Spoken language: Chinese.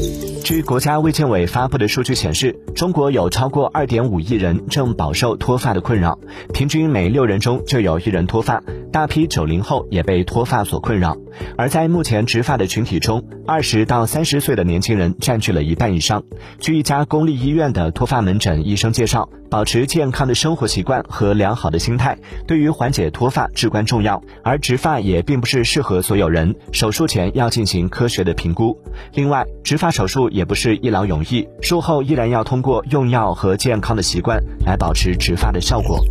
Thank you. 据国家卫健委发布的数据显示，中国有超过二点五亿人正饱受脱发的困扰，平均每六人中就有一人脱发，大批九零后也被脱发所困扰。而在目前植发的群体中，二十到三十岁的年轻人占据了一半以上。据一家公立医院的脱发门诊医生介绍，保持健康的生活习惯和良好的心态，对于缓解脱发至关重要。而植发也并不是适合所有人，手术前要进行科学的评估。另外，植发手术也也不是一劳永逸，术后依然要通过用药和健康的习惯来保持植发的效果。